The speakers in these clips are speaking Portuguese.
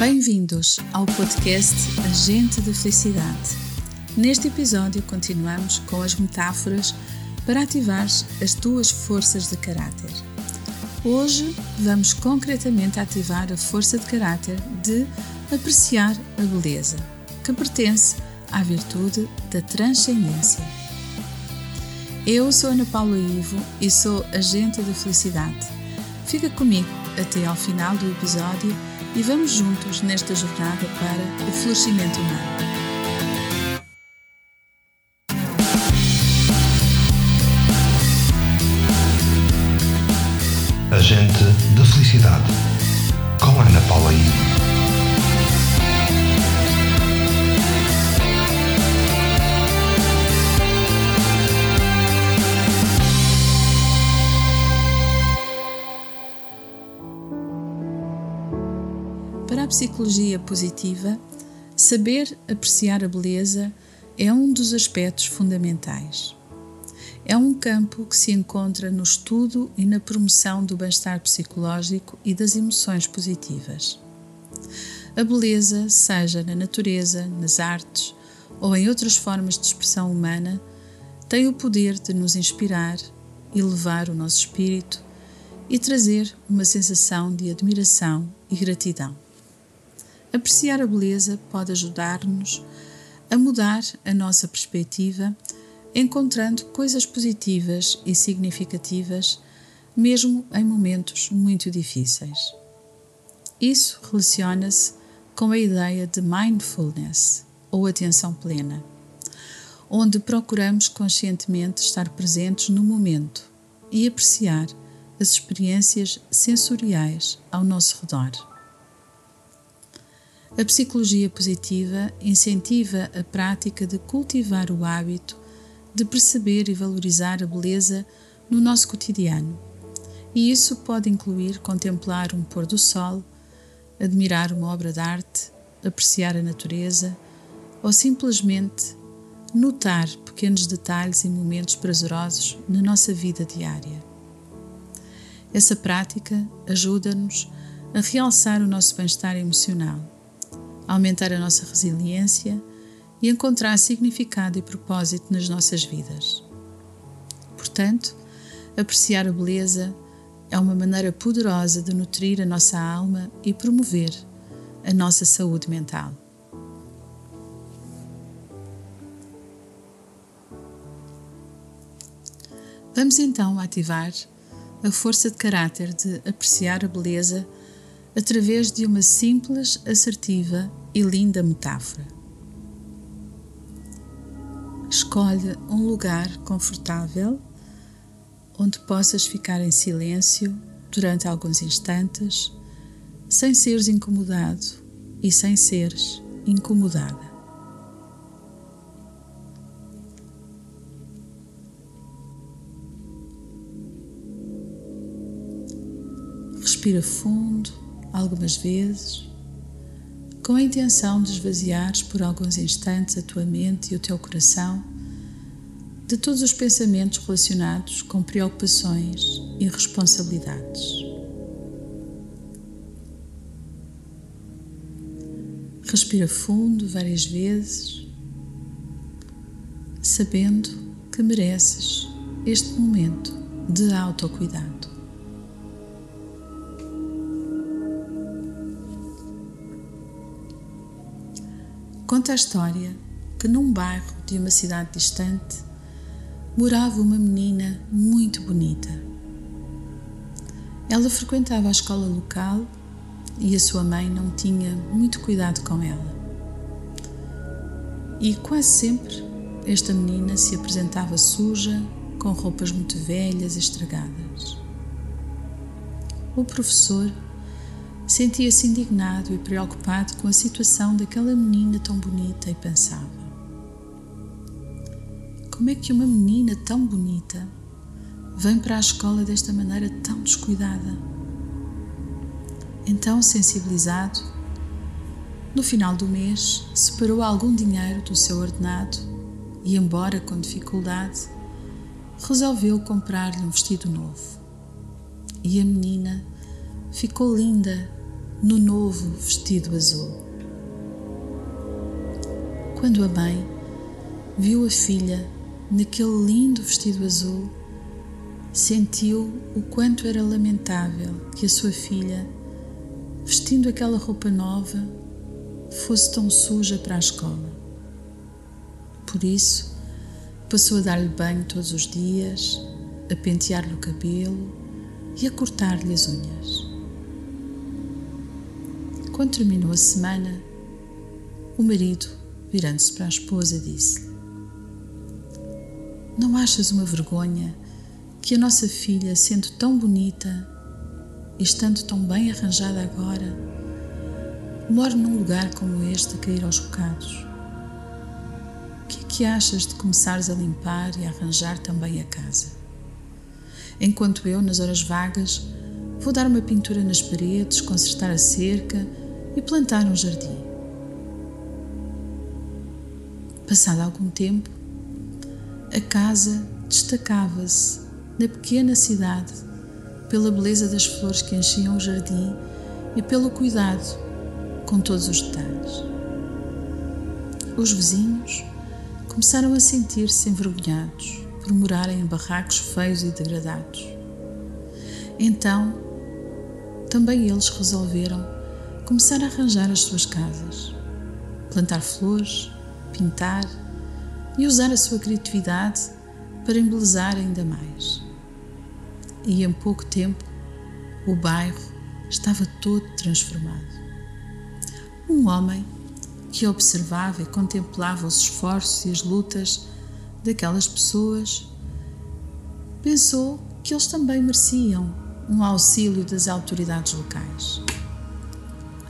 Bem-vindos ao podcast Agente de Felicidade. Neste episódio, continuamos com as metáforas para ativar as tuas forças de caráter. Hoje vamos concretamente ativar a força de caráter de apreciar a beleza, que pertence à virtude da transcendência. Eu sou Ana Paula Ivo e sou agente da felicidade. Fica comigo até ao final do episódio e vamos juntos nesta jornada para o florescimento humano. Agente da Felicidade, com Ana Paula I. Para a psicologia positiva, saber apreciar a beleza é um dos aspectos fundamentais. É um campo que se encontra no estudo e na promoção do bem-estar psicológico e das emoções positivas. A beleza, seja na natureza, nas artes ou em outras formas de expressão humana, tem o poder de nos inspirar, elevar o nosso espírito e trazer uma sensação de admiração e gratidão. Apreciar a beleza pode ajudar-nos a mudar a nossa perspectiva encontrando coisas positivas e significativas, mesmo em momentos muito difíceis. Isso relaciona-se com a ideia de mindfulness, ou atenção plena, onde procuramos conscientemente estar presentes no momento e apreciar as experiências sensoriais ao nosso redor. A psicologia positiva incentiva a prática de cultivar o hábito de perceber e valorizar a beleza no nosso cotidiano. E isso pode incluir contemplar um pôr do sol, admirar uma obra de arte, apreciar a natureza ou simplesmente notar pequenos detalhes e momentos prazerosos na nossa vida diária. Essa prática ajuda-nos a realçar o nosso bem-estar emocional, aumentar a nossa resiliência e encontrar significado e propósito nas nossas vidas. Portanto, apreciar a beleza é uma maneira poderosa de nutrir a nossa alma e promover a nossa saúde mental. Vamos então ativar a força de caráter de apreciar a beleza através de uma simples, assertiva e linda metáfora. Escolhe um lugar confortável onde possas ficar em silêncio durante alguns instantes, sem seres incomodado e sem seres incomodada. Respira fundo algumas vezes, com a intenção de esvaziares por alguns instantes a tua mente e o teu coração de todos os pensamentos relacionados com preocupações e responsabilidades. Respira fundo várias vezes, sabendo que mereces este momento de autocuidado. Conta a história que num bairro de uma cidade distante morava uma menina muito bonita. Ela frequentava a escola local e a sua mãe não tinha muito cuidado com ela. E quase sempre esta menina se apresentava suja, com roupas muito velhas e estragadas. O professor sentia-se indignado e preocupado com a situação daquela menina tão bonita e pensava: como é que uma menina tão bonita vem para a escola desta maneira tão descuidada? Então, sensibilizado, no final do mês, separou algum dinheiro do seu ordenado e, embora com dificuldade, resolveu comprar-lhe um vestido novo. E a menina ficou linda no novo vestido azul. Quando a mãe viu a filha naquele lindo vestido azul, sentiu o quanto era lamentável que a sua filha, vestindo aquela roupa nova, fosse tão suja para a escola. Por isso, passou a dar-lhe banho todos os dias, a pentear-lhe o cabelo e a cortar-lhe as unhas. Quando terminou a semana, o marido, virando-se para a esposa, disse-lhe: Não achas uma vergonha que a nossa filha, sendo tão bonita e estando tão bem arranjada agora, more num lugar como este a cair aos bocados? O que é que achas de começares a limpar e a arranjar também a casa? Enquanto eu, nas horas vagas, vou dar uma pintura nas paredes, consertar a cerca e plantar um jardim. Passado algum tempo, a casa destacava-se na pequena cidade pela beleza das flores que enchiam o jardim e pelo cuidado com todos os detalhes. Os vizinhos começaram a sentir-se envergonhados por morarem em barracos feios e degradados. Então, também eles resolveram começar a arranjar as suas casas, plantar flores, pintar e usar a sua criatividade para embelezar ainda mais. E em pouco tempo o bairro estava todo transformado. Um homem que observava e contemplava os esforços e as lutas daquelas pessoas pensou que eles também mereciam um auxílio das autoridades locais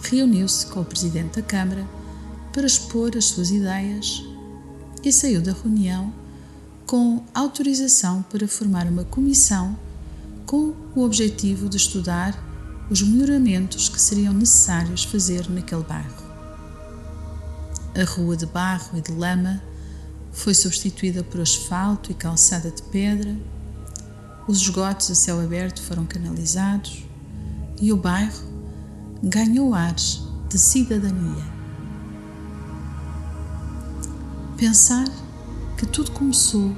reuniu-se com o presidente da Câmara para expor as suas ideias e saiu da reunião com autorização para formar uma comissão com o objetivo de estudar os melhoramentos que seriam necessários fazer naquele bairro. A rua de barro e de lama foi substituída por asfalto e calçada de pedra, os esgotos a céu aberto foram canalizados e o bairro ganhou ares de cidadania. Pensar que tudo começou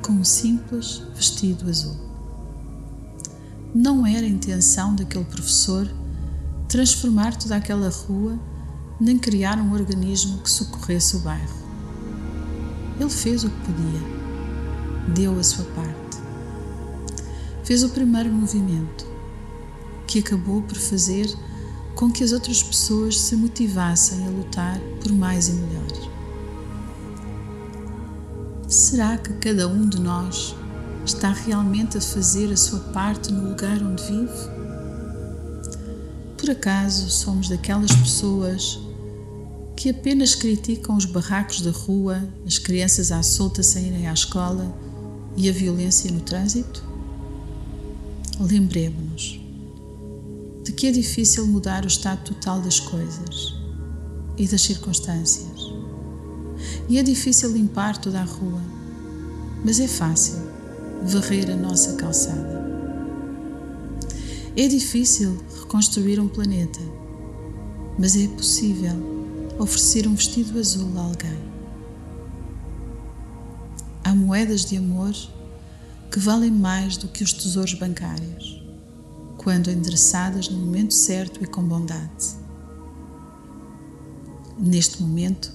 com um simples vestido azul. Não era a intenção daquele professor transformar toda aquela rua nem criar um organismo que socorresse o bairro. Ele fez o que podia, deu a sua parte. Fez o primeiro movimento, que acabou por fazer com que as outras pessoas se motivassem a lutar por mais e melhor. Será que cada um de nós está realmente a fazer a sua parte no lugar onde vive? Por acaso somos daquelas pessoas que apenas criticam os barracos da rua, as crianças à solta sem irem à escola e a violência no trânsito? Lembremos-nos de que é difícil mudar o estado total das coisas e das circunstâncias. E é difícil limpar toda a rua, mas é fácil varrer a nossa calçada. É difícil reconstruir um planeta, mas é possível oferecer um vestido azul a alguém. Há moedas de amor que valem mais do que os tesouros bancários quando endereçadas no momento certo e com bondade. Neste momento,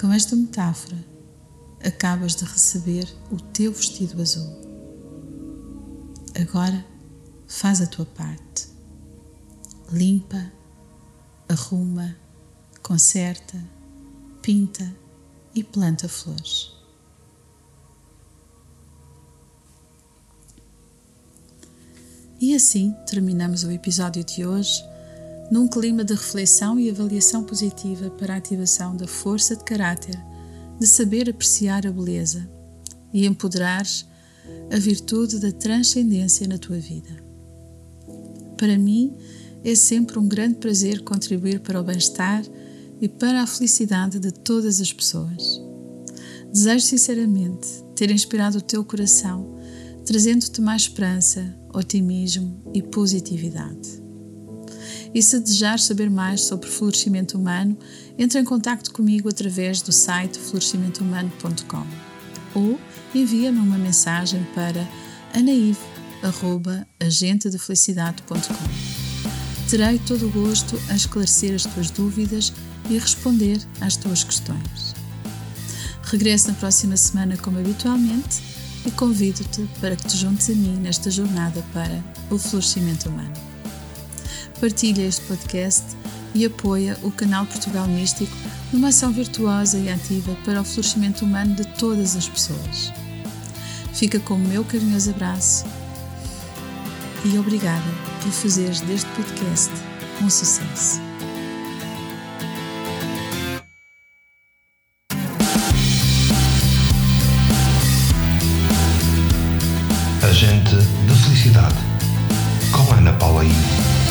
com esta metáfora, acabas de receber o teu vestido azul. Agora, faz a tua parte. Limpa, arruma, conserta, pinta e planta flores. E assim terminamos o episódio de hoje num clima de reflexão e avaliação positiva para a ativação da força de caráter, de saber apreciar a beleza e empoderar a virtude da transcendência na tua vida. Para mim, é sempre um grande prazer contribuir para o bem-estar e para a felicidade de todas as pessoas. Desejo sinceramente ter inspirado o teu coração, trazendo-te mais esperança, otimismo e positividade. E se desejar saber mais sobre florescimento humano, entre em contato comigo através do site florescimentohumano.com ou envia-me uma mensagem para anaive.agentedefelicidade.com. Terei todo o gosto a esclarecer as tuas dúvidas e responder às tuas questões. Regresso na próxima semana como habitualmente e convido-te para que te juntes a mim nesta jornada para o florescimento humano. Partilha este podcast e apoia o canal Portugal Místico numa ação virtuosa e ativa para o florescimento humano de todas as pessoas. Fica com o meu carinhoso abraço e obrigada por fazeres deste podcast um sucesso. Agente da Felicidade, com Ana Paula Ivo.